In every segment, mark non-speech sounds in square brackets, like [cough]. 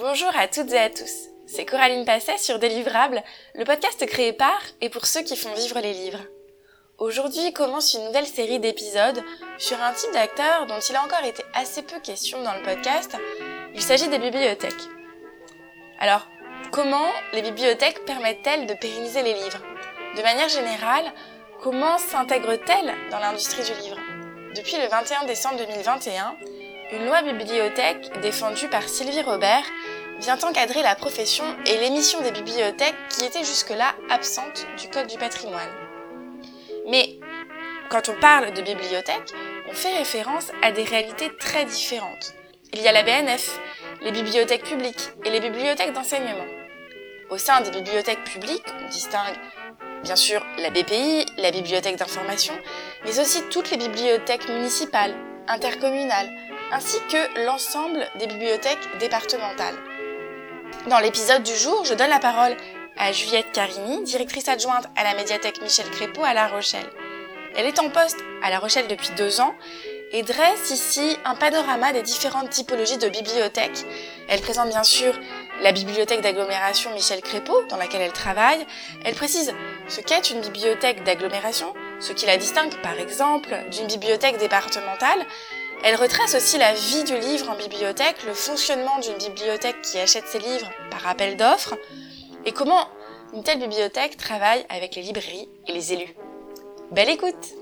Bonjour à toutes et à tous. C'est Coraline Passet sur Délivrable, le podcast créé par et pour ceux qui font vivre les livres. Aujourd'hui commence une nouvelle série d'épisodes sur un type d'acteur dont il a encore été assez peu question dans le podcast. Il s'agit des bibliothèques. Alors, comment les bibliothèques permettent-elles de pérenniser les livres? De manière générale, comment s'intègrent-elles dans l'industrie du livre? Depuis le 21 décembre 2021, une loi bibliothèque défendue par Sylvie Robert vient encadrer la profession et l'émission des bibliothèques qui étaient jusque-là absentes du Code du patrimoine. Mais quand on parle de bibliothèque, on fait référence à des réalités très différentes. Il y a la BNF, les bibliothèques publiques et les bibliothèques d'enseignement. Au sein des bibliothèques publiques, on distingue bien sûr la BPI, la bibliothèque d'information, mais aussi toutes les bibliothèques municipales, intercommunales, ainsi que l'ensemble des bibliothèques départementales. Dans l'épisode du jour, je donne la parole à Juliette Carini, directrice adjointe à la médiathèque Michel Crépeau à La Rochelle. Elle est en poste à La Rochelle depuis deux ans et dresse ici un panorama des différentes typologies de bibliothèques. Elle présente bien sûr la bibliothèque d'agglomération Michel Crépeau, dans laquelle elle travaille. Elle précise ce qu'est une bibliothèque d'agglomération, ce qui la distingue par exemple d'une bibliothèque départementale, elle retrace aussi la vie du livre en bibliothèque, le fonctionnement d'une bibliothèque qui achète ses livres par appel d'offres, et comment une telle bibliothèque travaille avec les librairies et les élus. Belle écoute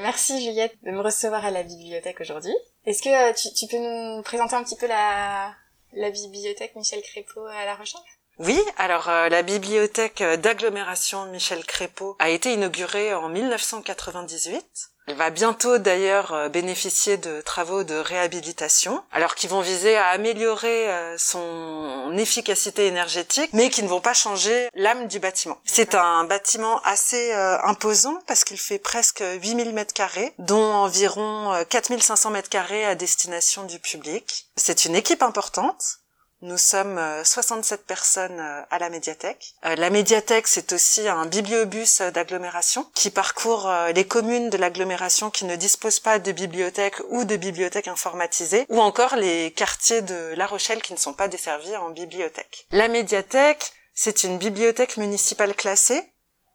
Merci Juliette de me recevoir à la bibliothèque aujourd'hui. Est-ce que euh, tu, peux nous présenter un petit peu la, la bibliothèque Michel Crépeau à La Rochelle? Oui, alors euh, la bibliothèque d'agglomération Michel Crépeau a été inaugurée en 1998 elle va bientôt d'ailleurs euh, bénéficier de travaux de réhabilitation, alors qui vont viser à améliorer euh, son efficacité énergétique, mais qui ne vont pas changer l'âme du bâtiment. C'est un bâtiment assez euh, imposant parce qu'il fait presque 8000 mètres carrés, dont environ 4500 mètres carrés à destination du public. C'est une équipe importante nous sommes 67 euh, personnes euh, à la médiathèque. Euh, la médiathèque, c'est aussi un bibliobus d'agglomération qui parcourt les communes de l'agglomération qui ne disposent pas de bibliothèque ou de bibliothèque informatisée, ou encore les quartiers de La Rochelle qui ne sont pas desservis en bibliothèque. La médiathèque, c'est une bibliothèque municipale classée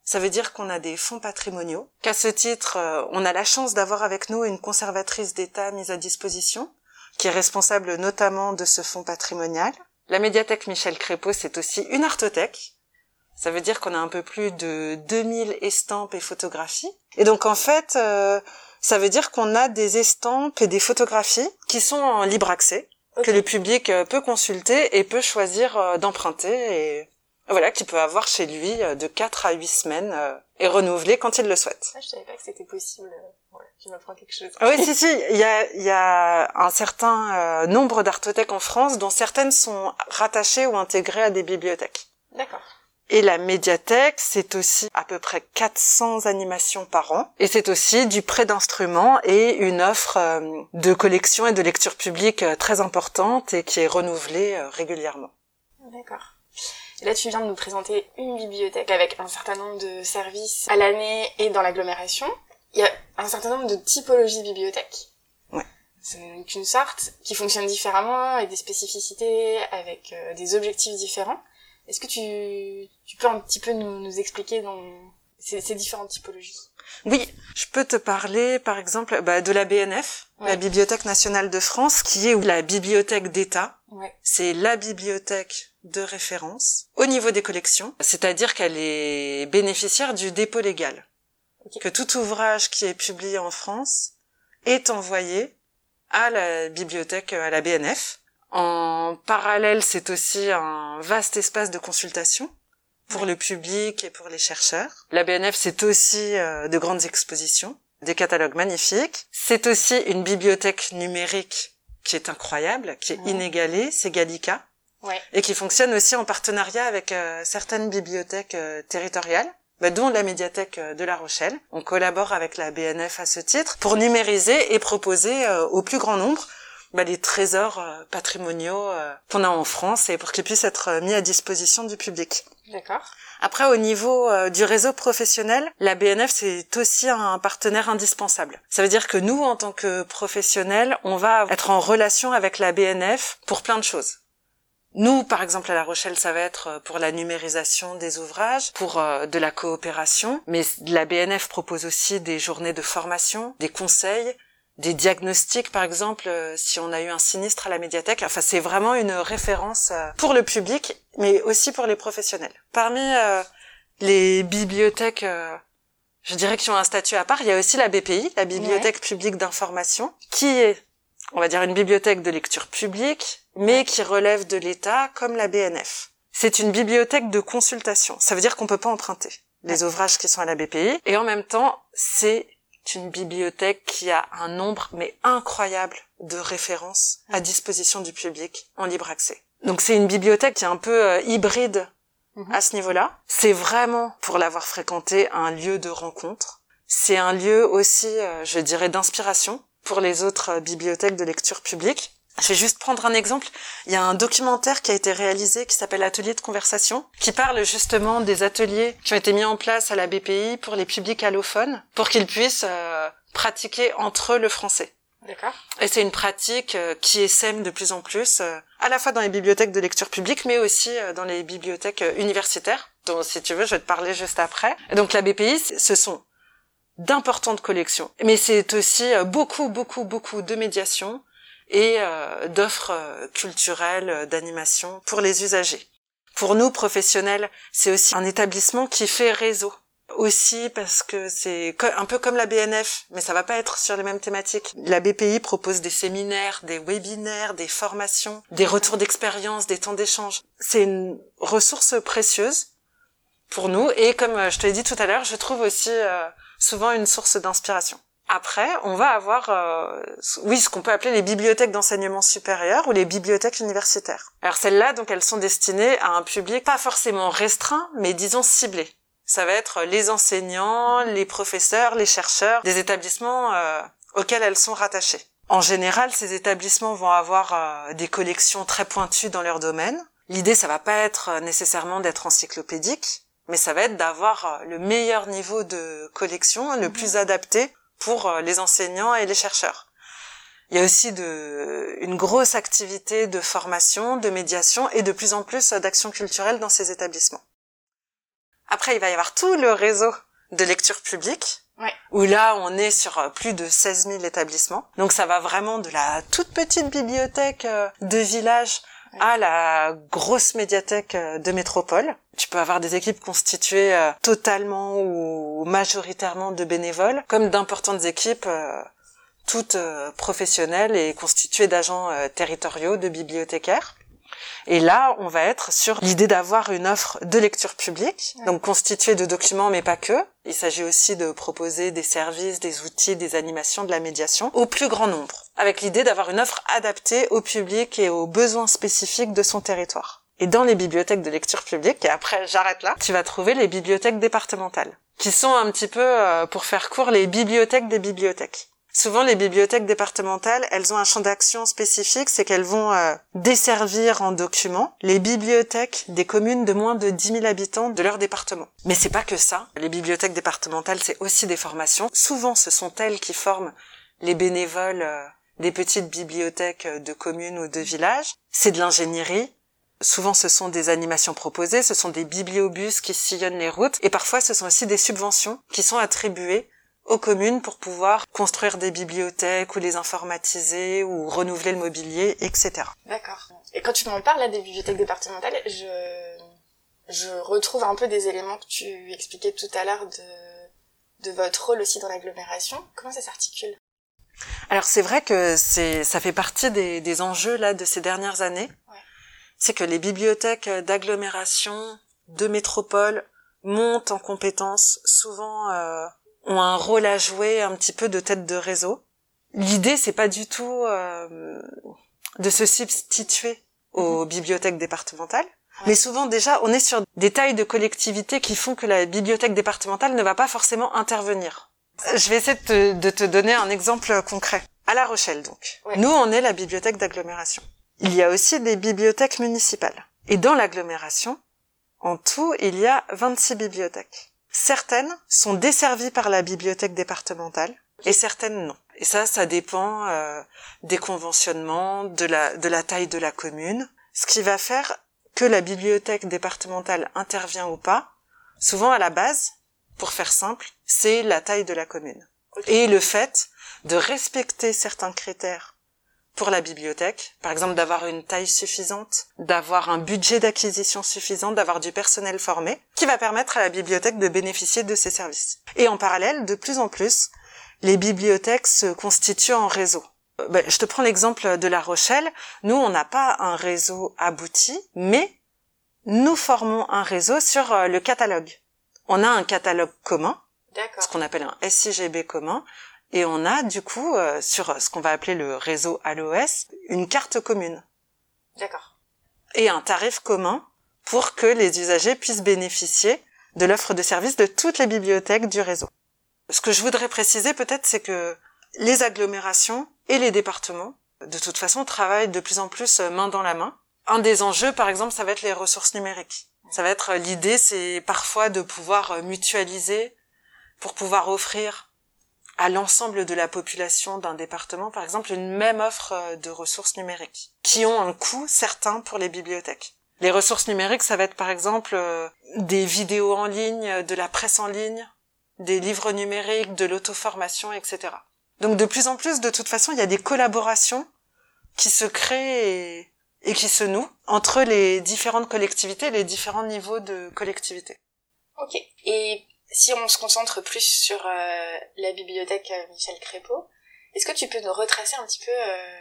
ça veut dire qu'on a des fonds patrimoniaux, qu'à ce titre, on a la chance d'avoir avec nous une conservatrice d'État mise à disposition, qui est responsable notamment de ce fonds patrimonial. La médiathèque Michel Crépeau, c'est aussi une artothèque. Ça veut dire qu'on a un peu plus de 2000 estampes et photographies. Et donc en fait, euh, ça veut dire qu'on a des estampes et des photographies qui sont en libre accès, que le public euh, peut consulter et peut choisir euh, d'emprunter et voilà, qui peut avoir chez lui de 4 à 8 semaines et renouveler quand il le souhaite. Ah, je savais pas que c'était possible je m'apprends quelque chose. Ah oui, si, si, il y a, y a un certain euh, nombre d'artothèques en France, dont certaines sont rattachées ou intégrées à des bibliothèques. D'accord. Et la médiathèque, c'est aussi à peu près 400 animations par an. Et c'est aussi du prêt d'instruments et une offre euh, de collection et de lecture publique euh, très importante et qui est renouvelée régulièrement. D'accord. Et là, tu viens de nous présenter une bibliothèque avec un certain nombre de services à l'année et dans l'agglomération il y a un certain nombre de typologies de bibliothèques. Ouais. C'est une sorte qui fonctionne différemment, avec des spécificités, avec euh, des objectifs différents. Est-ce que tu, tu peux un petit peu nous, nous expliquer dans ces, ces, différentes typologies? Oui, je peux te parler par exemple bah, de la BNF, la Bibliothèque nationale de France, qui est la bibliothèque d'État. Ouais. C'est la bibliothèque de référence au niveau des collections, c'est-à-dire qu'elle est bénéficiaire du dépôt légal que tout ouvrage qui est publié en France est envoyé à la bibliothèque, à la BNF. En parallèle, c'est aussi un vaste espace de consultation pour le public et pour les chercheurs. La BNF, c'est aussi euh, de grandes expositions, des catalogues magnifiques. C'est aussi une bibliothèque numérique qui est incroyable, qui est inégalée, c'est Gallica. Et qui fonctionne aussi en partenariat avec euh, certaines bibliothèques euh, territoriales bah, dont la médiathèque de La Rochelle. On collabore avec la BNF à ce titre pour numériser et proposer euh, au plus grand nombre bah, les trésors euh, patrimoniaux qu'on a en France et pour qu'ils puissent être mis à disposition du public. D'accord. Après, au niveau du réseau professionnel, la BNF, c'est aussi un partenaire indispensable. Ça veut dire que nous, en tant que professionnels, on va être en relation avec la BNF pour plein de choses. Nous, par exemple, à La Rochelle, ça va être euh, pour la numérisation des ouvrages, pour euh, de la coopération, mais la BNF propose aussi des journées de formation, des conseils, des diagnostics, par exemple, euh, si on a eu un sinistre à la médiathèque. Enfin, c'est vraiment une référence pour le public, mais aussi pour les professionnels. Parmi les bibliothèques, je dirais, qui ont un statut à part, il y a aussi la BPI, la Bibliothèque publique d'information, qui est, on va dire, une bibliothèque de lecture publique, mais qui relève de l'État, comme la BNF. C'est une bibliothèque de consultation. Ça veut dire qu'on peut pas emprunter les ouvrages qui sont à la BPI. Et en même temps, c'est une bibliothèque qui a un nombre, mais incroyable, de références à disposition du public en libre accès. Donc c'est une bibliothèque qui est un peu euh, hybride mhm. à ce niveau-là. C'est vraiment, pour l'avoir fréquenté, un lieu de rencontre. C'est un lieu aussi, euh, je dirais, d'inspiration pour les autres euh, bibliothèques de lecture publique. Je vais juste prendre un exemple. Il y a un documentaire qui a été réalisé qui s'appelle Atelier de conversation, qui parle justement des ateliers qui ont été mis en place à la BPI pour les publics allophones, pour qu'ils puissent euh, pratiquer entre eux le français. D'accord. Et c'est une pratique euh, qui essaime de plus en plus, euh, à la fois dans les bibliothèques de lecture publique, mais aussi dans les bibliothèques universitaires, dont si tu veux, je vais te parler juste après. Et donc la BPI, ce sont d'importantes collections, mais c'est aussi beaucoup, beaucoup, beaucoup de médiation, et euh, d'offres euh, culturelles, euh, d'animation pour les usagers. Pour nous, professionnels, c'est aussi un établissement qui fait réseau. Aussi parce que c'est un peu comme la BNF, mais ça va pas être sur les mêmes thématiques. La BPI propose des séminaires, des webinaires, des formations, des retours d'expérience, des temps d'échange. C'est une ressource précieuse pour nous et comme je te l'ai dit tout à l'heure, je trouve aussi souvent une source d'inspiration. Après, on va avoir, euh, oui, ce qu'on peut appeler les bibliothèques d'enseignement supérieur ou les bibliothèques universitaires. Alors celles-là, donc, elles sont destinées à un public pas forcément restreint, mais disons ciblé. Ça va être les enseignants, les professeurs, les chercheurs, des établissements euh, auxquels elles sont rattachées. En général, ces établissements vont avoir euh, des collections très pointues dans leur domaine. L'idée, ça va pas être nécessairement d'être encyclopédique, mais ça va être d'avoir le meilleur niveau de collection, le plus adapté pour euh, les enseignants et les chercheurs. Il y a aussi de, une grosse activité de formation, de médiation et de plus en plus d'actions culturelles dans ces établissements. Après, il va y avoir tout le réseau de lecture publique, où là, on est sur euh, plus de 16 000 établissements. Donc ça va vraiment de la toute petite bibliothèque euh, de village à la grosse médiathèque euh, de métropole. Tu peux avoir des équipes constituées euh, totalement ou majoritairement de bénévoles, comme d'importantes équipes euh, toutes professionnelles et constituées d'agents territoriaux, de bibliothécaires. Et là, on va être sur l'idée d'avoir une offre de lecture publique, donc constituée de documents, mais pas que. Il s'agit aussi de proposer des services, des outils, des animations, de la médiation au plus grand nombre, avec l'idée d'avoir une offre adaptée au public et aux besoins spécifiques de son territoire. Et dans les bibliothèques de lecture publique, et après j'arrête là, tu vas trouver les bibliothèques départementales, qui sont un petit peu, euh, pour faire court, les bibliothèques des bibliothèques. Souvent, les bibliothèques départementales, elles ont un champ d'action spécifique, c'est qu'elles vont euh, desservir en documents les bibliothèques des communes de moins de 10 000 habitants de leur département. Mais c'est pas que ça. Les bibliothèques départementales, c'est aussi des formations. Souvent, ce sont elles qui forment les bénévoles euh, des petites bibliothèques de communes ou de villages. C'est de l'ingénierie, Souvent, ce sont des animations proposées, ce sont des bibliobus qui sillonnent les routes, et parfois, ce sont aussi des subventions qui sont attribuées aux communes pour pouvoir construire des bibliothèques ou les informatiser ou renouveler le mobilier, etc. D'accord. Et quand tu m'en parles là des bibliothèques départementales, je je retrouve un peu des éléments que tu expliquais tout à l'heure de de votre rôle aussi dans l'agglomération. Comment ça s'articule? Alors c'est vrai que c'est ça fait partie des, des enjeux là de ces dernières années. Ouais. C'est que les bibliothèques d'agglomération, de métropole montent en compétences souvent euh, ont un rôle à jouer un petit peu de tête de réseau. L'idée, c'est pas du tout euh, de se substituer aux mhm. bibliothèques départementales. Mais souvent déjà, on est sur des tailles de collectivité qui font que la bibliothèque départementale ne va pas forcément intervenir. Je vais essayer de te, de te donner un exemple concret. À La Rochelle, donc. Nous, on est la bibliothèque d'agglomération. Il y a aussi des bibliothèques municipales. Et dans l'agglomération, en tout, il y a 26 bibliothèques. Certaines sont desservies par la bibliothèque départementale et certaines non. Et ça, ça dépend euh, des conventionnements, de la, de la taille de la commune. Ce qui va faire que la bibliothèque départementale intervient ou pas, souvent à la base, pour faire simple, c'est la taille de la commune. Et le fait de respecter certains critères pour la bibliothèque, par exemple d'avoir une taille suffisante, d'avoir un budget d'acquisition suffisant, d'avoir du personnel formé, qui va permettre à la bibliothèque de bénéficier de ces services. Et en parallèle, de plus en plus, les bibliothèques se constituent en réseau. Euh, ben, je te prends l'exemple de La Rochelle. Nous, on n'a pas un réseau abouti, mais nous formons un réseau sur euh, le catalogue. On a un catalogue commun, ce qu'on appelle un SIGB commun, et on a du coup euh, sur ce qu'on va appeler le réseau ALOS une carte commune. D'accord. Et un tarif commun pour que les usagers puissent bénéficier de l'offre de services de toutes les bibliothèques du réseau. Ce que je voudrais préciser peut-être, c'est que les agglomérations et les départements, de toute façon, travaillent de plus en plus euh, main dans la main. Un des enjeux, par exemple, ça va être les ressources numériques. Ça va être l'idée, c'est parfois de pouvoir euh, mutualiser pour pouvoir offrir à l'ensemble de la population d'un département, par exemple, une même offre euh, de ressources numériques, qui ont un coût certain pour les bibliothèques. Les ressources numériques, ça va être par exemple des vidéos en ligne, de la presse en ligne, des livres numériques, de l'auto-formation, etc. Donc de plus en plus, de toute façon, il y a des collaborations qui se créent et, qui se nouent entre les différentes collectivités, les différents niveaux de collectivité. Ok. Et si on se concentre plus sur euh, la bibliothèque euh, Michel Crépeau, est-ce que tu peux nous retracer un petit peu euh,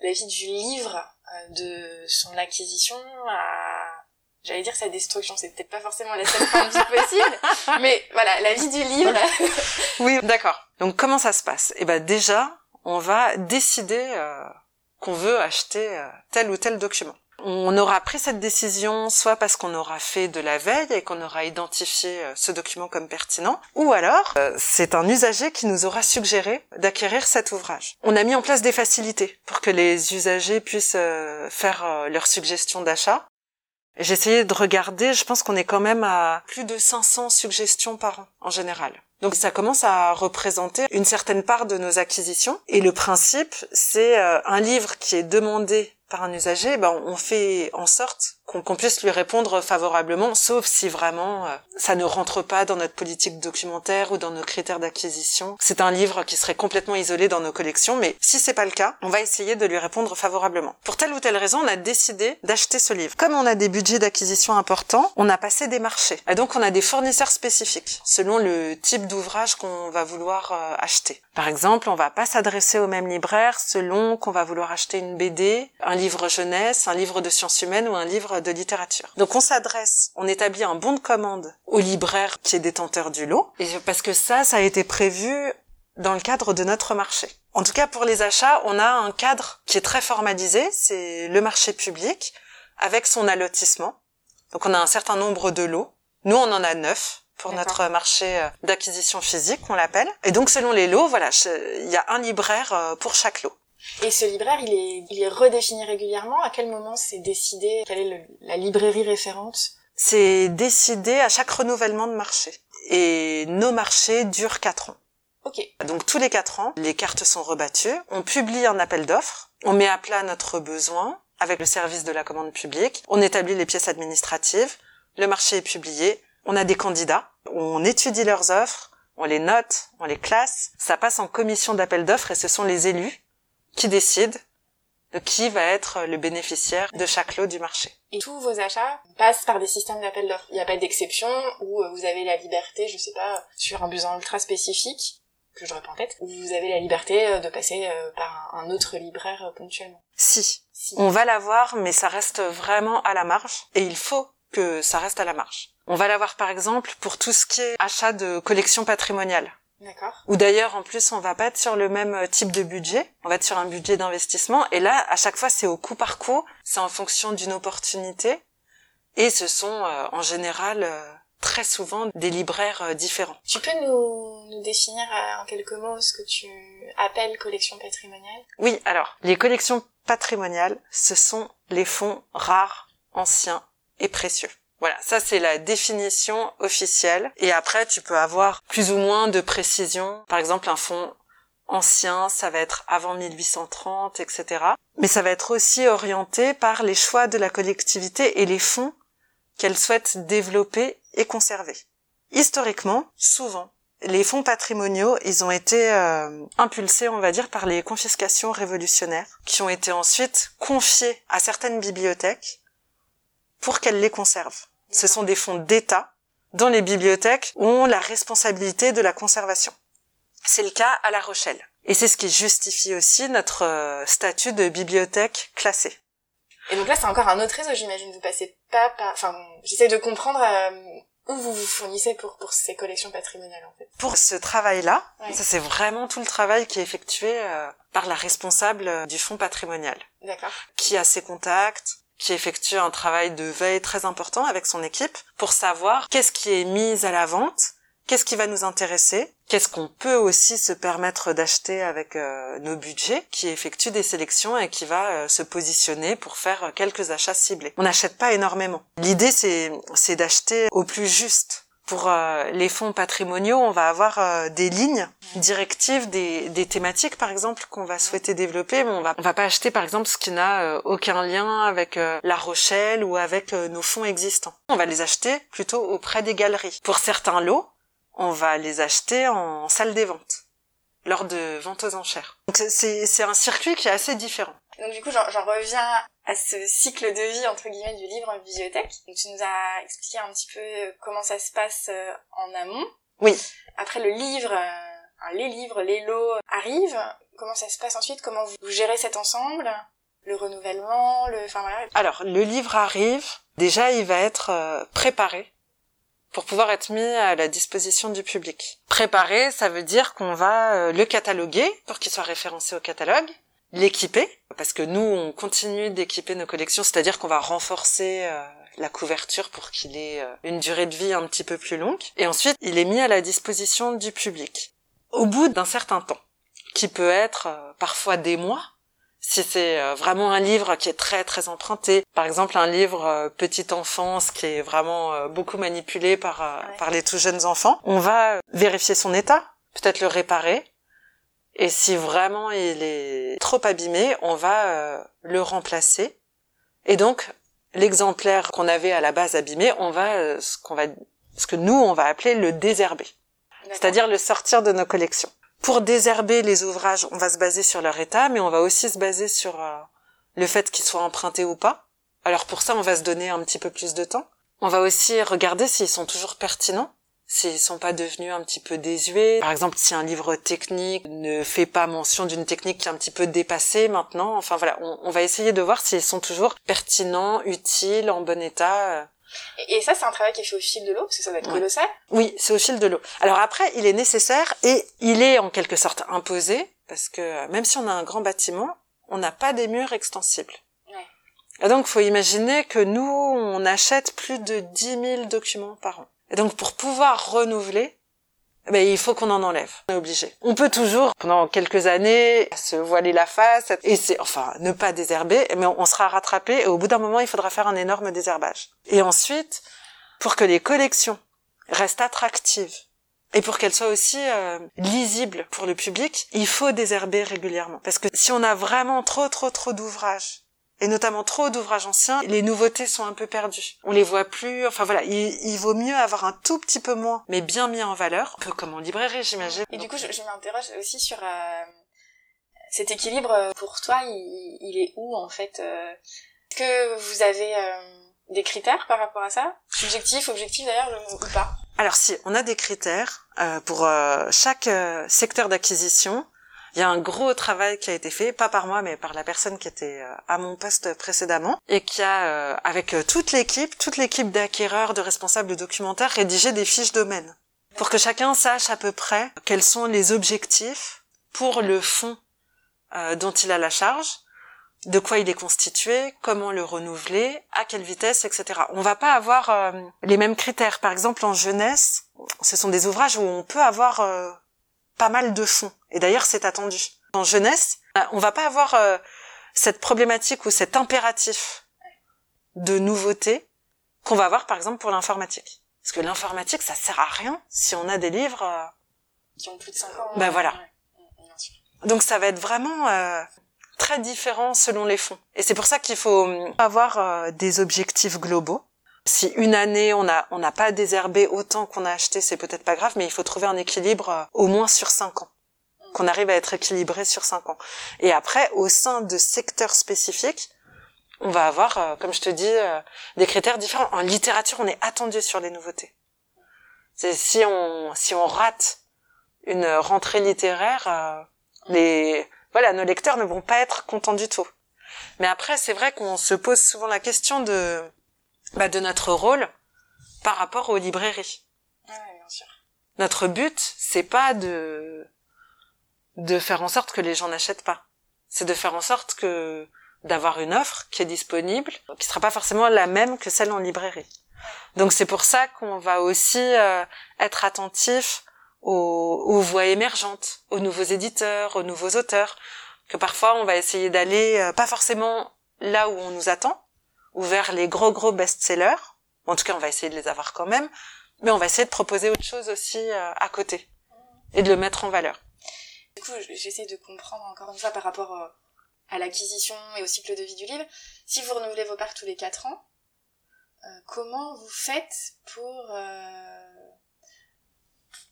la vie du livre, de son acquisition à j'allais dire sa destruction, c'est peut-être pas forcément la seule fin [laughs] possible, mais voilà, la vie du livre. [laughs] oui, d'accord. Donc comment ça se passe? Eh ben déjà, on va décider euh, qu'on veut acheter euh, tel ou tel document. On aura pris cette décision soit parce qu'on aura fait de la veille et qu'on aura identifié euh, ce document comme pertinent, ou alors c'est un usager qui nous aura suggéré d'acquérir cet ouvrage. On a mis en place des facilités pour que les usagers puissent faire leurs suggestions d'achat j'ai essayé de regarder, je pense qu'on est quand même à plus de 500 suggestions par an en général. Donc ça commence à représenter une certaine part de nos acquisitions. Et le principe, c'est euh, un livre qui est demandé par un usager, ben on fait en sorte qu'on puisse lui répondre favorablement, sauf si vraiment euh, ça ne rentre pas dans notre politique documentaire ou dans nos critères d'acquisition. C'est un livre qui serait complètement isolé dans nos collections, mais si c'est pas le cas, on va essayer de lui répondre favorablement. Pour telle ou telle raison, on a décidé d'acheter ce livre. Comme on a des budgets d'acquisition importants, on a passé des marchés. Et donc on a des fournisseurs spécifiques selon le type d'ouvrage qu'on va vouloir euh, acheter. Par exemple, on va pas s'adresser au même libraire selon qu'on va vouloir acheter une BD, un livre jeunesse, un livre de sciences humaines ou un livre de littérature. Donc on s'adresse, on établit un bon de commande au libraire qui est détenteur du lot, et parce que ça, ça a été prévu dans le cadre de notre marché. En tout cas, pour les achats, on a un cadre qui est très formalisé, c'est le marché public, avec son allotissement. Donc on a un certain nombre de lots. Nous, on en a neuf pour notre marché euh, d'acquisition physique, on l'appelle. Et donc, selon les lots, voilà, il y a un libraire euh, pour chaque lot. Et ce libraire, il est, il est redéfini régulièrement. À quel moment c'est décidé? Quelle est la librairie référente? C'est décidé à chaque renouvellement de marché. Et nos marchés durent quatre ans. Ok. Donc tous les quatre ans, les cartes sont rebattues. On publie un appel d'offres. On met à plat notre besoin avec le service de la commande publique. On établit les pièces administratives. Le marché est publié on a des candidats, on étudie leurs offres, on les note, on les classe, ça passe en commission d'appel d'offres et ce sont les élus qui décident de qui va être le bénéficiaire de chaque lot du marché. Et tous vos achats passent par des systèmes d'appel d'offres. Il n'y a pas d'exception où euh, vous avez la liberté, je sais pas, sur un besoin ultra spécifique que je pas en tête, où vous avez la liberté euh, de passer euh, par un autre libraire ponctuellement. Si. si. On va l'avoir, mais ça reste vraiment à la marge et il faut que ça reste à la marge. On va l'avoir par exemple pour tout ce qui est achat de collections patrimoniales. D'accord. Ou d'ailleurs, en plus, on va pas être sur le même euh, type de budget. On va être sur un budget d'investissement. Et là, à chaque fois, c'est au coup par coup. C'est en fonction d'une opportunité. Et ce sont, euh, en général, euh, très souvent des libraires différents. Tu peux nous, nous définir en quelques mots ce que tu appelles collection patrimoniale? Oui, alors, les collections patrimoniales, ce sont les fonds rares, anciens et précieux. Voilà, ça c'est la définition officielle. Et après, tu peux avoir plus ou moins de précision. Par exemple, un fonds ancien, ça va être avant 1830, etc. Mais ça va être aussi orienté par les choix de la collectivité et les fonds qu'elle souhaite développer et conserver. Historiquement, souvent, les fonds patrimoniaux, ils ont été euh, impulsés, on va dire, par les confiscations révolutionnaires, qui ont été ensuite confiés à certaines bibliothèques pour qu'elles les conservent. Ce sont des fonds d'État dont les bibliothèques ont la responsabilité de la conservation. C'est le cas à La Rochelle. Et c'est ce qui justifie aussi notre euh, statut de bibliothèque classée. Et donc là, c'est encore un autre réseau, j'imagine. Vous passez pas par... Enfin, j'essaie de comprendre euh, où vous vous fournissez pour, pour ces collections patrimoniales, en fait. Pour ce travail-là, ça c'est vraiment tout le travail qui est effectué euh, par la responsable du fonds patrimonial. D'accord. Qui a ses contacts, qui effectue un travail de veille très important avec son équipe pour savoir qu'est-ce qui est mis à la vente, qu'est-ce qui va nous intéresser, qu'est-ce qu'on peut aussi se permettre d'acheter avec euh, nos budgets, qui effectue des sélections et qui va euh, se positionner pour faire quelques achats ciblés. On n'achète pas énormément. L'idée c'est c'est d'acheter au plus juste pour euh, les fonds patrimoniaux, on va avoir euh, des lignes directives, des, des thématiques par exemple qu'on va souhaiter développer, mais on va on va pas acheter par exemple ce qui n'a euh, aucun lien avec La Rochelle ou avec nos fonds existants. On va les acheter plutôt auprès des galeries. Pour certains lots, on va les acheter en salle des ventes lors de ventes aux enchères. Donc c'est un circuit qui est assez différent. Donc du coup, j'en reviens à ce cycle de vie entre guillemets du livre en bibliothèque. Donc tu nous as expliqué un petit peu euh, comment ça se passe euh, en amont. Oui. Après le livre, euh, les livres, les lots arrivent. Comment ça se passe ensuite? Comment vous gérez cet ensemble? Le renouvellement, le, enfin voilà. Alors le livre arrive. Déjà, il va être préparé pour pouvoir être mis à la disposition du public. Préparé, ça veut dire qu'on va le cataloguer pour qu'il soit référencé au catalogue l'équiper, parce que nous, on continue d'équiper nos collections, c'est-à-dire qu'on va renforcer euh, la couverture pour qu'il ait euh, une durée de vie un petit peu plus longue. Et ensuite, il est mis à la disposition du public. Au bout d'un certain temps, qui peut être euh, parfois des mois, si c'est vraiment un livre qui est très très emprunté, par exemple un livre petite enfance qui est vraiment beaucoup manipulé par par les tout jeunes enfants, on va vérifier son état, peut-être le réparer, et si vraiment il est trop abîmé, on va euh, le remplacer. Et donc, l'exemplaire qu'on avait à la base abîmé, on va euh, ce qu'on va ce que nous on va appeler le désherber. C'est-à-dire le sortir de nos collections. Pour désherber les ouvrages, on va se baser sur leur état, mais on va aussi se baser sur euh, le fait qu'ils soient empruntés ou pas. Alors pour ça, on va se donner un petit peu plus de temps. On va aussi regarder s'ils sont toujours pertinents s'ils sont pas devenus un petit peu désuets. Par exemple, si un livre technique ne fait pas mention d'une technique qui est un petit peu dépassée maintenant, enfin voilà, on, va essayer de voir s'ils sont toujours pertinents, utiles, en bon état. Et ça, c'est un travail qui est fait au fil de l'eau, parce que ça va être colossal. Oui, c'est au fil de l'eau. Alors après, il est nécessaire et il est en quelque sorte imposé, parce que même si on a un grand bâtiment, on n'a pas des murs extensibles. Ouais. Et donc, faut imaginer que nous, on achète plus de 10 000 documents par an. Donc pour pouvoir renouveler, ben, il faut qu'on en enlève. On est obligé. On peut toujours, pendant quelques années, se voiler la face, et enfin, ne pas désherber, mais on, sera rattrapé, et au bout d'un moment, il faudra faire un énorme désherbage. Et ensuite, pour que les collections restent attractives, et pour qu'elles soient aussi euh, lisibles pour le public, il faut désherber régulièrement. Parce que si on a vraiment trop, trop, trop d'ouvrages et notamment trop d'ouvrages anciens, les nouveautés sont un peu perdues. On les voit plus. Enfin voilà, il, vaut mieux avoir un tout petit peu moins, mais bien mis en valeur, peu comme en librairie, j'imagine. Et du coup, je, m'interroge aussi sur euh, cet équilibre. Euh, pour toi, il, est où en fait euh, Est-ce que vous avez des critères par rapport à ça? Subjectif, objectif d'ailleurs, ou pas? Alors si, on a des critères pour chaque secteur d'acquisition. Il y a un gros travail qui a été fait, pas par moi, mais par la personne qui était euh, à mon poste précédemment, et qui a, euh, avec euh, toute l'équipe, toute l'équipe d'acquéreurs, de responsables de documentaires, rédigé des fiches domaines pour que chacun sache à peu près quels sont les objectifs pour le fonds dont il a la charge, de quoi il est constitué, comment le renouveler, à quelle vitesse, etc. On va pas avoir les mêmes critères. Par exemple, en jeunesse, ce sont des ouvrages où on peut avoir pas mal de fonds. Et d'ailleurs, c'est attendu. En jeunesse, on va pas avoir euh, cette problématique ou cet impératif de nouveauté qu'on va avoir par exemple pour l'informatique. Parce que l'informatique, ça sert à rien si on a des livres euh, qui ont plus de 5 ans. Ben voilà. Donc ça va être vraiment euh, très différent selon les fonds. Et c'est pour ça qu'il faut avoir euh, des objectifs globaux. Si une année on a on n'a pas désherbé autant qu'on a acheté, c'est peut-être pas grave, mais il faut trouver un équilibre euh, au moins sur cinq ans, qu'on arrive à être équilibré sur cinq ans. Et après, au sein de secteurs spécifiques, on va avoir, euh, comme je te dis, des critères différents. En littérature, on est attendu sur les nouveautés. C'est si on si on rate une rentrée littéraire, les voilà, nos lecteurs ne vont pas être contents du tout. Mais après, c'est vrai qu'on se pose souvent la question de, bah, de notre rôle par rapport aux librairies. bien sûr. Notre but, c'est pas de, de faire en sorte que les gens n'achètent pas. C'est de faire en sorte que, d'avoir une offre qui est disponible, qui sera pas forcément la même que celle en librairie. Donc c'est pour ça qu'on va aussi euh, être attentif aux, voix émergentes, aux nouveaux éditeurs, aux nouveaux auteurs, que parfois on va essayer d'aller euh, pas forcément là où on nous attend, ou vers les gros gros best-sellers. En tout cas, on va essayer de les avoir quand même, mais on va essayer de proposer autre chose aussi euh, à côté et de le mettre en valeur. Du coup, j'essaie de comprendre encore une fois par rapport euh, à l'acquisition et au cycle de vie du livre. Si vous renouvelez vos parts tous les quatre ans, comment vous faites pour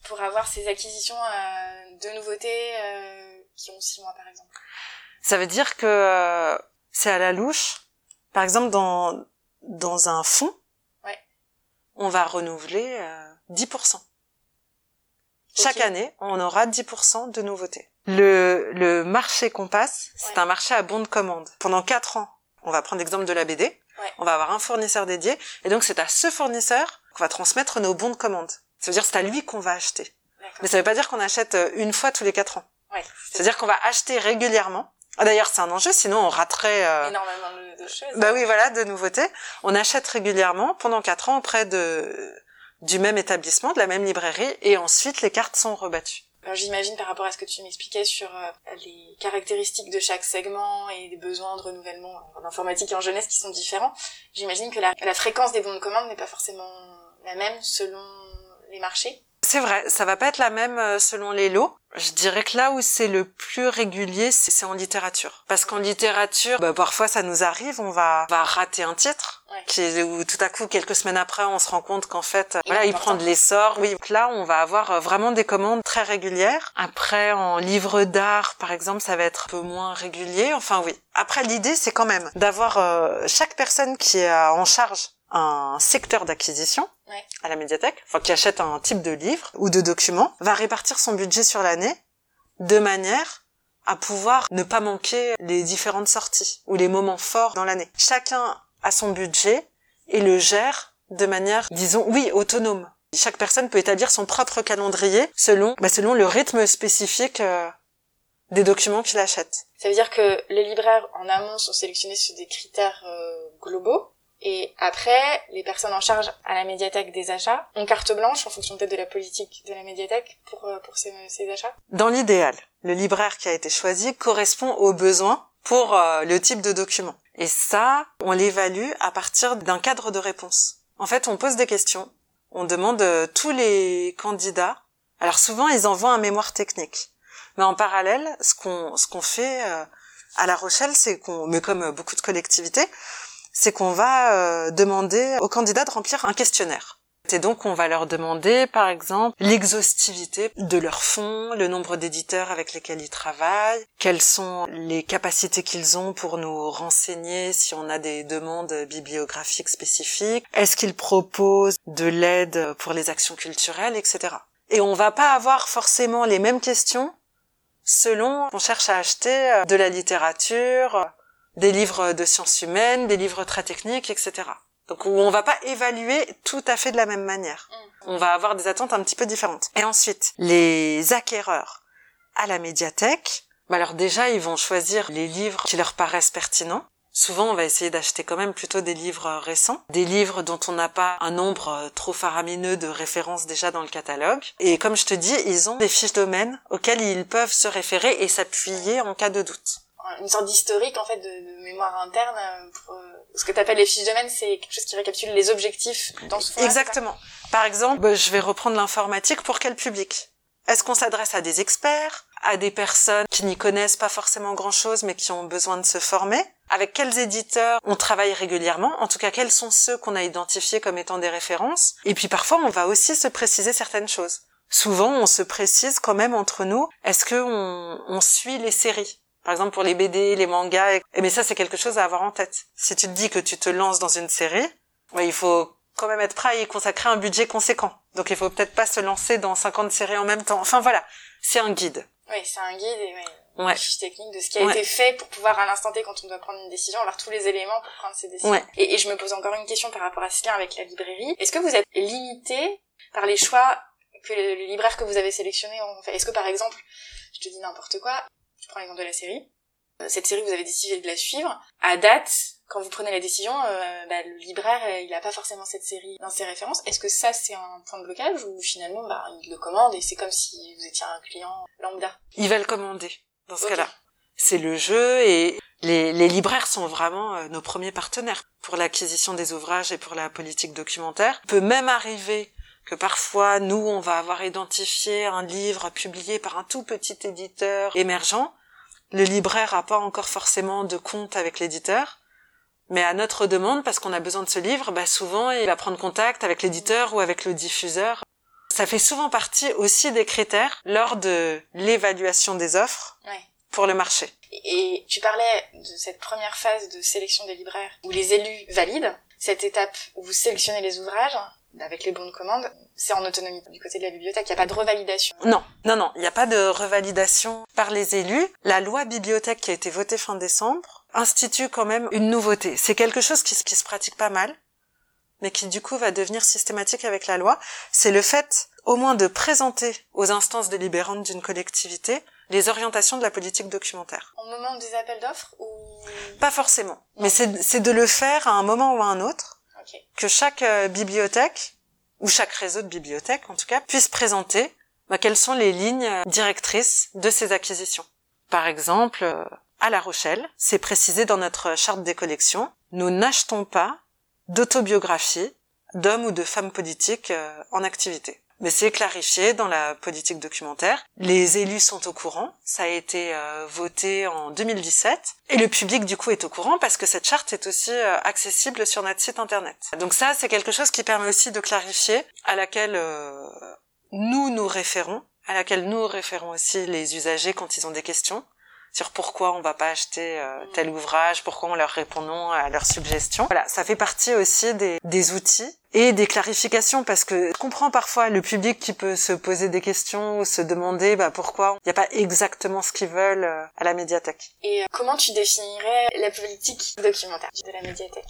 pour avoir ces acquisitions euh, de nouveautés euh, qui ont six mois par exemple? Ça veut dire que euh, c'est à la louche. Par exemple, dans dans un fonds, ouais. on va renouveler 10%. Chaque année, on aura 10% de nouveautés. Le, le marché qu'on passe, c'est un marché à bon de commande. Pendant quatre ans, on va prendre l'exemple de la BD, ouais. on va avoir un fournisseur dédié, et donc c'est à ce fournisseur qu'on va transmettre nos bons de commande. Ça veut dire c'est à lui qu'on va acheter. Mais ça veut pas dire qu'on achète euh, une fois tous les quatre ans. Ouais, C'est-à-dire qu'on va acheter régulièrement. Ah, D'ailleurs, c'est un enjeu, sinon on raterait... Euh... De, choses. Bah oui, voilà, de nouveautés. On achète régulièrement pendant quatre ans auprès de du même établissement, de la même librairie, et ensuite les cartes sont rebattues. Alors j'imagine par rapport à ce que tu m'expliquais sur euh, les caractéristiques de chaque segment et des besoins de renouvellement en informatique et en jeunesse qui sont différents, j'imagine que la, la fréquence des bons de commande n'est pas forcément la même selon les marchés c'est vrai, ça va pas être la même euh, selon les lots. Je dirais que là où c'est le plus régulier, c'est en littérature. Parce qu'en littérature, bah, parfois ça nous arrive, on va, va rater un titre, qui est, où tout à coup, quelques semaines après, on se rend compte qu'en fait, il voilà, il prend de l'essor. Oui, là, on va avoir euh, vraiment des commandes très régulières. Après, en livre d'art, par exemple, ça va être un peu moins régulier. Enfin, oui. Après, l'idée, c'est quand même d'avoir euh, chaque personne qui est en charge un secteur d'acquisition à la médiathèque, enfin qui achète un type de livre ou de document, va répartir son budget sur l'année de manière à pouvoir ne pas manquer les différentes sorties ou les moments forts dans l'année. Chacun a son budget et le gère de manière, disons, oui, autonome. Chaque personne peut établir son propre calendrier selon, bah, selon le rythme spécifique euh, des documents qu'il achète. Ça veut dire que les libraires en amont sont sélectionnés sur des critères euh, globaux et après, les personnes en charge à la médiathèque des achats ont carte blanche en fonction peut-être de la politique de la médiathèque pour, euh, pour ces, achats Dans l'idéal, le libraire qui a été choisi correspond aux besoins pour euh, le type de document. Et ça, on l'évalue à partir d'un cadre de réponse. En fait, on pose des questions, on demande euh, tous les candidats. Alors souvent, ils envoient un mémoire technique. Mais en parallèle, ce qu'on ce qu'on fait à La Rochelle, c'est qu'on, mais comme beaucoup de collectivités, c'est qu'on va euh, demander aux candidats de remplir un questionnaire. Et donc on va leur demander par exemple l'exhaustivité de leurs fonds, le nombre d'éditeurs avec lesquels ils travaillent, quelles sont les capacités qu'ils ont pour nous renseigner si on a des demandes bibliographiques spécifiques, est-ce qu'ils proposent de l'aide pour les actions culturelles, etc. Et on va pas avoir forcément les mêmes questions selon qu'on cherche à acheter euh, de la littérature, des livres de sciences humaines, des livres très techniques, etc. Donc où on va pas évaluer tout à fait de la même manière. Mm. On va avoir des attentes un petit peu différentes. Et ensuite, les acquéreurs à la médiathèque, bah alors déjà ils vont choisir les livres qui leur paraissent pertinents. Souvent, on va essayer d'acheter quand même plutôt des livres récents, des livres dont on n'a pas un nombre trop faramineux de références déjà dans le catalogue. Et comme je te dis, ils ont des fiches domaines auxquelles ils peuvent se référer et s'appuyer en cas de doute une sorte d'historique en fait de, mémoire interne euh, euh, ce que tu appelles les fiches domaine c'est quelque chose qui récapitule les objectifs dans ce fonds exactement. Par exemple bah, je vais reprendre l'informatique pour quel public? Est-ce qu'on s'adresse à des experts, à des personnes qui n'y connaissent pas forcément grand-chose mais qui ont besoin de se former? Avec quels éditeurs on travaille régulièrement? En tout cas, quels sont ceux qu'on a identifiés comme étant des références? Et puis parfois, on va aussi se préciser certaines choses. Souvent, on se précise quand même entre nous, est-ce que on, suit les séries? Par exemple pour les BD, les mangas, mais ça c'est quelque chose à avoir en tête. Si tu te dis que tu te lances dans une série, il faut quand même être prêt à y consacrer un budget conséquent. Donc il faut peut-être pas se lancer dans 50 séries en même temps. Enfin voilà, c'est un guide. Oui, c'est un guide et ouais, une fiche technique de ce qui a été fait pour pouvoir à l'instant T quand on doit prendre une décision avoir tous les éléments pour prendre ces décisions. Et, et, je me pose encore une question par rapport à ce lien avec la librairie. Est-ce que vous êtes limité par les choix que les libraires que vous avez sélectionnés ont fait? Est-ce que par exemple, je te dis n'importe quoi, je prends l'exemple de la série, euh, cette série vous avez décidé de la suivre, à date, quand vous prenez la décision, euh, bah, le libraire, euh, il n'a pas forcément cette série dans ses références. Est-ce que ça, c'est un point de blocage ou finalement, bah, il le commande et c'est comme si vous étiez un client lambda? Il va le commander dans ce cas-là. C'est le jeu et les, les, libraires sont vraiment nos premiers partenaires pour l'acquisition des ouvrages et pour la politique documentaire. Il peut même arriver que parfois, nous, on va avoir identifié un livre publié par un tout petit éditeur émergent. Le libraire n'a pas encore forcément de compte avec l'éditeur mais à notre demande, parce qu'on a besoin de ce livre, bah souvent il va prendre contact avec l'éditeur ou avec le diffuseur. Ça fait souvent partie aussi des critères lors de l'évaluation des offres pour le marché. Et tu parlais de cette première phase de sélection des libraires où les élus valident. Cette étape où vous sélectionnez les ouvrages, avec les bons de commande, c'est en autonomie du côté de la bibliothèque, il n'y a pas de revalidation. Non, non, non, il n'y a pas de revalidation par les élus. La loi bibliothèque qui a été votée fin décembre institue quand même une nouveauté. C'est quelque chose qui, qui se pratique pas mal, mais qui du coup va devenir systématique avec la loi. C'est le fait au moins de présenter aux instances délibérantes d'une collectivité les orientations de la politique documentaire. Au moment des appels d'offres ou Pas forcément, mais c'est de le faire à un moment ou à un autre, que chaque euh, bibliothèque ou chaque réseau de bibliothèques en tout cas puisse présenter bah, quelles sont les lignes directrices de ces acquisitions. Par exemple, euh, à La Rochelle, c'est précisé dans notre charte des collections, nous n'achetons pas d'autobiographie d'hommes ou de femmes politiques euh, en activité. Mais c'est clarifié dans la politique documentaire. Les élus sont au courant. Ça a été euh, voté en 2017. Et le public, du coup, est au courant parce que cette charte est aussi euh, accessible sur notre site internet. Donc ça, c'est quelque chose qui permet aussi de clarifier, à laquelle nous nous référons, à laquelle nous référons aussi les usagers quand ils ont des questions sur pourquoi on va pas acheter euh, tel ouvrage, pourquoi on leur répond non à leurs suggestions. Voilà, ça fait partie aussi des, des outils et des clarifications parce que je comprends parfois le public qui peut se poser des questions ou se demander bah, pourquoi il n'y a pas exactement ce qu'ils veulent euh, à la médiathèque. Et euh, comment tu définirais la politique documentaire de la médiathèque?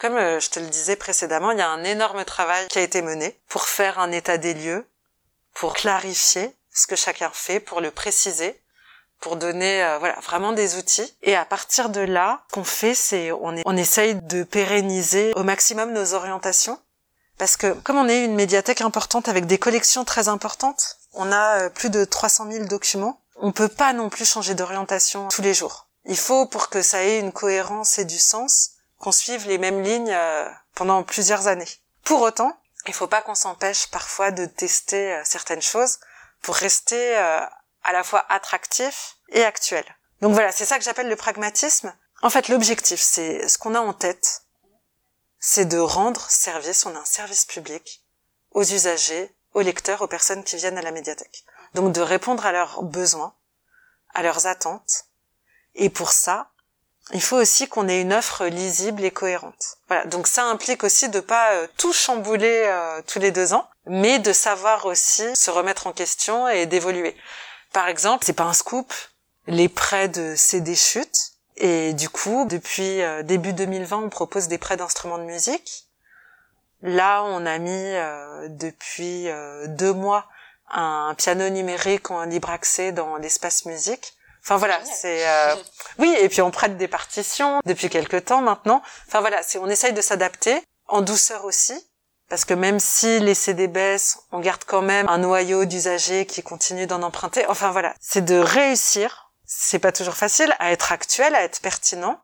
Comme je te le disais précédemment, il y a un énorme travail qui a été mené pour faire un état des lieux, pour clarifier ce que chacun fait, pour le préciser pour donner euh, voilà vraiment des outils. Et à partir de là qu'on fait c'est on, on essaye de pérenniser au maximum nos orientations. Parce que comme on est une médiathèque importante avec des collections très importantes on a euh, plus de 300 000 documents. On peut pas non plus changer d'orientation tous les jours. Il faut pour que ça ait une cohérence et du sens qu'on suive les mêmes lignes euh, pendant plusieurs années. Pour autant il faut pas qu'on s'empêche parfois de tester certaines choses pour rester à la fois attractif et actuel. Donc voilà, c'est ça que j'appelle le pragmatisme. En fait, l'objectif, c'est ce qu'on a en tête, c'est de rendre service, on a un service public aux usagers, aux lecteurs, aux personnes qui viennent à la médiathèque. Donc de répondre à leurs besoins, à leurs attentes. Et pour ça, il faut aussi qu'on ait une offre lisible et cohérente. Voilà. Donc ça implique aussi de pas euh, tout chambouler euh, tous les deux ans, mais de savoir aussi se remettre en question et d'évoluer. Par exemple, c'est pas un scoop, les prêts de CD chutent. Et du coup, depuis euh, début 2020, on propose des prêts d'instruments de musique. Là, on a mis euh, depuis euh, deux mois un piano numérique en libre accès dans l'espace musique. Enfin voilà, c'est [laughs] oui et puis on prête des partitions depuis quelques temps maintenant. Enfin voilà, c'est on essaye de s'adapter en douceur aussi parce que même si les CD baissent, on garde quand même un noyau d'usagers qui continuent d'en emprunter. Enfin voilà, c'est de réussir, c'est pas toujours facile, à être actuel, à être pertinent,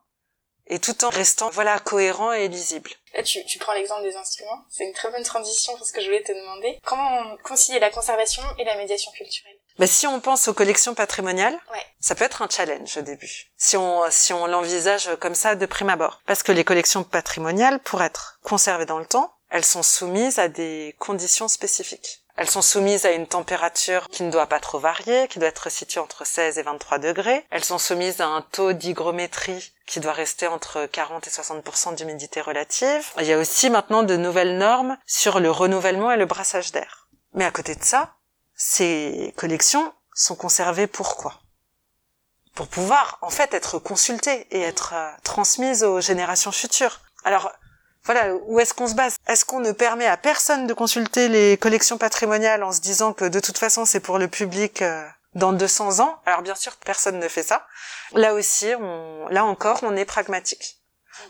et tout en restant voilà cohérent et lisible. Là, tu, tu prends l'exemple des instruments. C'est une très bonne transition pour ce que je voulais te demander. Comment concilier la conservation et la médiation culturelle? Mais si on pense aux collections patrimoniales, ça peut être un challenge au début. Si on, si on l'envisage comme ça de prime abord. Parce que les collections patrimoniales, pour être conservées dans le temps, elles sont soumises à des conditions spécifiques. Elles sont soumises à une température qui ne doit pas trop varier, qui doit être située entre 16 et 23 degrés. Elles sont soumises à un taux d'hygrométrie qui doit rester entre 40 et 60% d'humidité relative. Il y a aussi maintenant de nouvelles normes sur le renouvellement et le brassage d'air. Mais à côté de ça, ces collections sont conservées pourquoi Pour pouvoir en fait être consultées et être euh, transmises aux générations futures. Alors voilà, où est-ce qu'on se base? Est-ce qu'on ne permet à personne de consulter les collections patrimoniales en se disant que de toute façon c'est pour le public euh, dans 200 ans? Alors bien sûr, personne ne fait ça. Là aussi, on, là encore, on est pragmatique.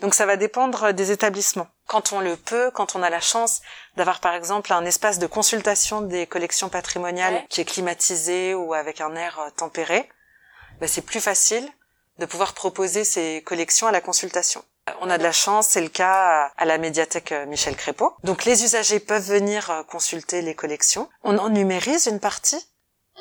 Donc ça va dépendre des établissements. Quand on le peut, quand on a la chance d'avoir par exemple un espace de consultation des collections patrimoniales qui est climatisé ou avec un air euh, tempéré, ben c'est plus facile de pouvoir proposer ces collections à la consultation. On a de la chance, c'est le cas à la médiathèque euh, Michel Crépeau. Donc les usagers peuvent venir euh, consulter les collections. On en numérise une partie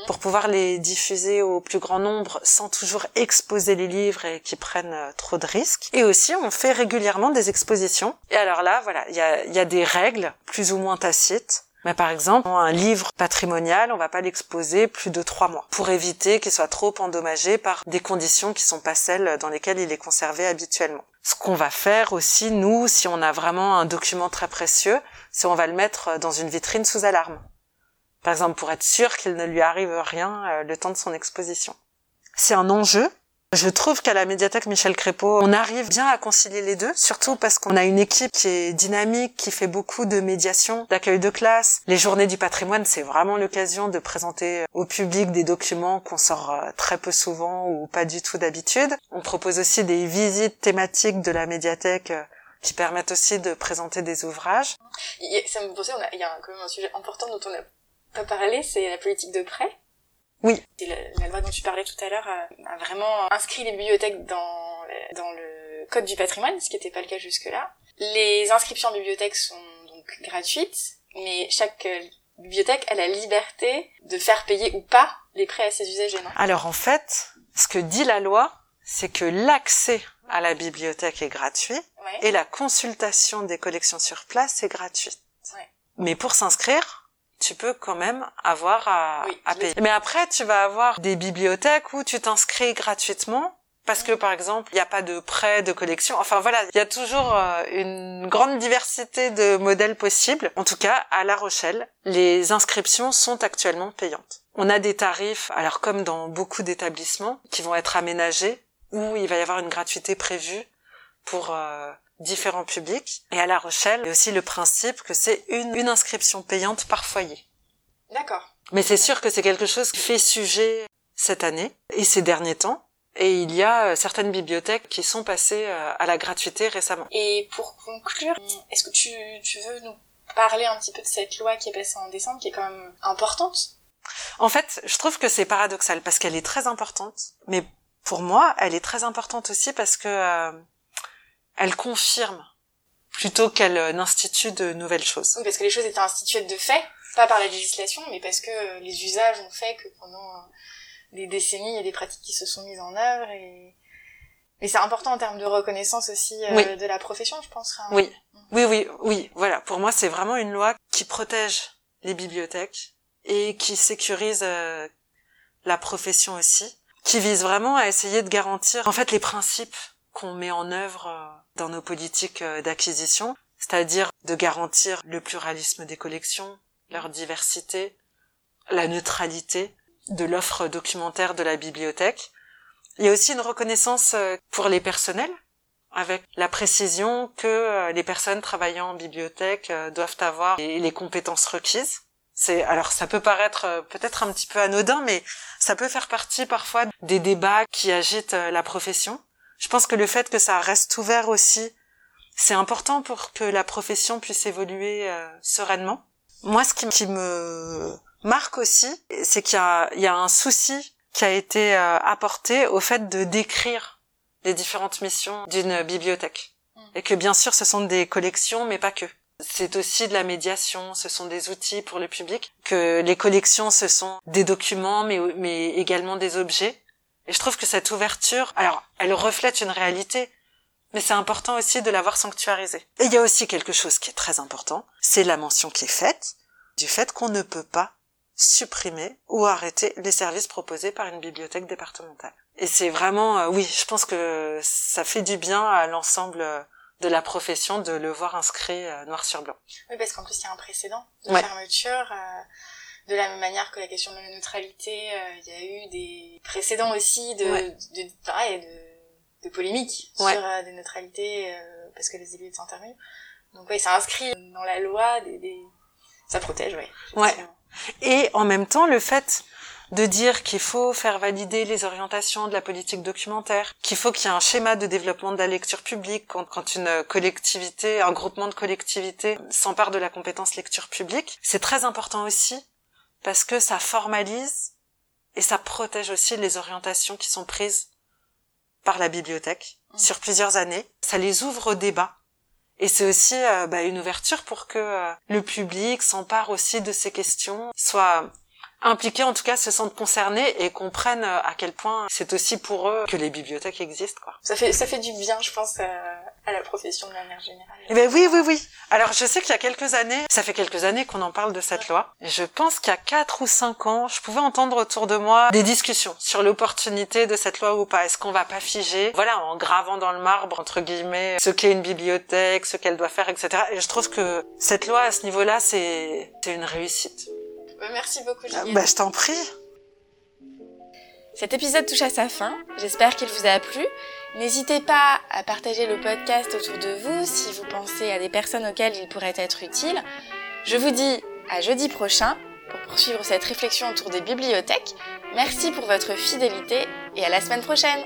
pour pouvoir les diffuser au plus grand nombre sans toujours exposer les livres et qui prennent euh, trop de risques. Et aussi, on fait régulièrement des expositions. Et alors là, voilà, il y a, y a des règles plus ou moins tacites mais par exemple, un livre patrimonial, on va pas l'exposer plus de trois mois pour éviter qu'il soit trop endommagé par des conditions qui sont pas celles dans lesquelles il est conservé habituellement. Ce qu'on va faire aussi, nous, si on a vraiment un document très précieux, c'est on va le mettre dans une vitrine sous alarme. Par exemple, pour être sûr qu'il ne lui arrive rien euh, le temps de son exposition. C'est un enjeu je trouve qu'à la médiathèque Michel Crépeau, on arrive bien à concilier les deux, surtout parce qu'on a une équipe qui est dynamique, qui fait beaucoup de médiation, d'accueil de classe. Les journées du patrimoine, c'est vraiment l'occasion de présenter au public des documents qu'on sort euh, très peu souvent ou pas du tout d'habitude. On propose aussi des visites thématiques de la médiathèque euh, qui permettent aussi de présenter des ouvrages. Ça me pensait, il y a quand même un sujet important dont on n'a pas parlé, c'est la politique de prêt. Oui. la, loi dont tu parlais tout à l'heure a, vraiment inscrit les bibliothèques dans, dans le code du patrimoine, ce qui n'était pas le cas jusque-là. Les inscriptions en bibliothèque sont donc gratuites, mais chaque euh, bibliothèque a la liberté de faire payer ou pas les prêts à ses usagers, non? Alors en fait, ce que dit la loi, c'est que l'accès à la bibliothèque est gratuit et la consultation des collections sur place est gratuite. Ouais. Mais pour s'inscrire, tu peux quand même avoir à, payer. Mais après, tu vas avoir des bibliothèques où tu t'inscris gratuitement parce que par exemple, il n'y a pas de prêt de collection. Enfin voilà, il y a toujours euh, une grande diversité de modèles possibles. En tout cas, à La Rochelle, les inscriptions sont actuellement payantes. On a des tarifs, alors comme dans beaucoup d'établissements, qui vont être aménagés, où il va y avoir une gratuité prévue pour euh, différents publics. Et à La Rochelle, il y a aussi le principe que c'est une, une inscription payante par foyer. D'accord. Mais c'est sûr que c'est quelque chose qui fait sujet cette année et ces derniers temps. Et il y a euh, certaines bibliothèques qui sont passées euh, à la gratuité récemment. Et pour conclure, est-ce que tu, tu veux nous parler un petit peu de cette loi qui est passée en décembre, qui est quand même importante? En fait, je trouve que c'est paradoxal parce qu'elle est très importante, mais pour moi, elle est très importante aussi parce que euh, elle confirme plutôt qu'elle euh, n'institue de nouvelles choses. Oui, parce que les choses étaient instituées de fait, pas par la législation, mais parce que euh, les usages ont fait que pendant euh, des décennies, il y a des pratiques qui se sont mises en œuvre et mais c'est important en termes de reconnaissance aussi de la profession, je pense. Oui, oui, oui, oui. Voilà, pour moi, c'est vraiment une loi qui protège les bibliothèques et qui sécurise la profession aussi, qui vise vraiment à essayer de garantir en fait les principes qu'on met en œuvre euh, dans nos politiques euh, d'acquisition, c'est-à-dire de garantir le pluralisme des collections, leur diversité, la neutralité de l'offre documentaire de la bibliothèque. Il y a aussi une reconnaissance euh, pour les personnels, avec la précision que les personnes travaillant en bibliothèque doivent avoir les compétences requises. C'est alors ça peut paraître peut-être un petit peu anodin, mais ça peut faire partie parfois des débats qui agitent la profession. Je pense que le fait que ça reste ouvert aussi, c'est important pour que la profession puisse évoluer euh, sereinement. Moi, ce qui, me marque aussi, c'est qu'il y a, un souci qui a été euh, apporté au fait de décrire les différentes missions d'une bibliothèque. Mm. Et que bien sûr, ce sont des collections, mais pas que. c'est aussi de la médiation, ce sont des outils pour le public, que les collections, ce sont des documents, mais, mais également des objets. Et je trouve que cette ouverture, alors, elle reflète une réalité, mais c'est important aussi de l'avoir sanctuarisée. Et il y a aussi quelque chose qui est très important, c'est la mention qui est faite du fait qu'on ne peut pas supprimer ou arrêter les services proposés par une bibliothèque départementale. Et c'est vraiment, euh, oui, je pense que ça fait du bien à l'ensemble euh, de la profession de le voir inscrit euh, noir sur blanc. Oui, parce qu'en plus il y a un précédent de fermeture. De la même manière que la question de la neutralité, il y a eu des précédents aussi de, de, de, de, polémiques sur des neutralités parce que les élus étaient intervenus. Donc oui, ça inscrit dans la loi des, des... ça protège, oui. Ouais. Et en même temps, le fait de dire qu'il faut faire valider les orientations de la politique documentaire, qu'il faut qu'il y ait un schéma de développement de la lecture publique quand, quand une collectivité, un groupement de collectivités s'empare de la compétence lecture publique, c'est très important aussi parce que ça formalise et ça protège aussi les orientations qui sont prises par la bibliothèque mmh. sur plusieurs années. Ça les ouvre au débat et c'est aussi euh, bah, une ouverture pour que euh, le public s'empare aussi de ces questions, soit impliqués en tout cas se sentent concernés et comprennent euh, à quel point c'est aussi pour eux que les bibliothèques existent quoi. Ça fait ça fait du bien je pense à, la profession de manière générale. Eh ben oui oui oui. Alors je sais qu'il y a quelques années, ça fait quelques années qu'on en parle de cette loi. je pense qu'il y a quatre ou cinq ans, je pouvais entendre autour de moi des discussions sur l'opportunité de cette loi ou pas. Est-ce qu'on va pas figer, voilà, en gravant dans le marbre entre guillemets ce qu'est une bibliothèque, ce qu'elle doit faire, etc. Et je trouve que cette loi à ce niveau-là, c'est c'est une réussite. Bah, merci beaucoup, Julien. Bah, je t'en prie. Cet épisode touche à sa fin. J'espère qu'il vous a plu. N'hésitez pas à partager le podcast autour de vous si vous pensez à des personnes auxquelles il pourrait être utile. Je vous dis à jeudi prochain pour poursuivre cette réflexion autour des bibliothèques. Merci pour votre fidélité et à la semaine prochaine.